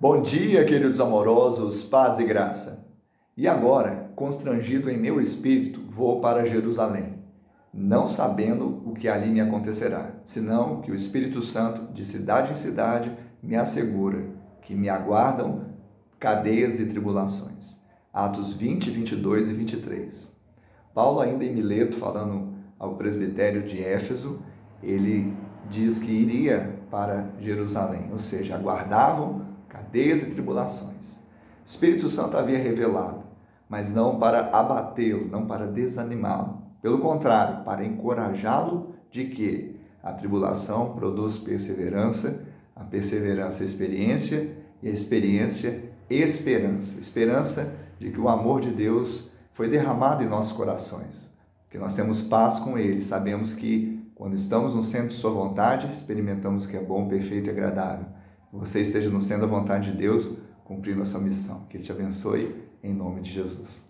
Bom dia, queridos amorosos, paz e graça. E agora, constrangido em meu espírito, vou para Jerusalém, não sabendo o que ali me acontecerá, senão que o Espírito Santo, de cidade em cidade, me assegura que me aguardam cadeias e tribulações. Atos 20, 22 e 23. Paulo, ainda em Mileto, falando ao presbitério de Éfeso, ele diz que iria para Jerusalém, ou seja, aguardavam cadeias e tribulações. O Espírito Santo havia revelado, mas não para abatê-lo, não para desanimá-lo. Pelo contrário, para encorajá-lo de que a tribulação produz perseverança, a perseverança experiência e a experiência esperança. Esperança de que o amor de Deus foi derramado em nossos corações, que nós temos paz com Ele, sabemos que quando estamos no centro de Sua vontade, experimentamos o que é bom, perfeito e agradável. Você esteja no centro da vontade de Deus, cumprindo a sua missão. Que Ele te abençoe, em nome de Jesus.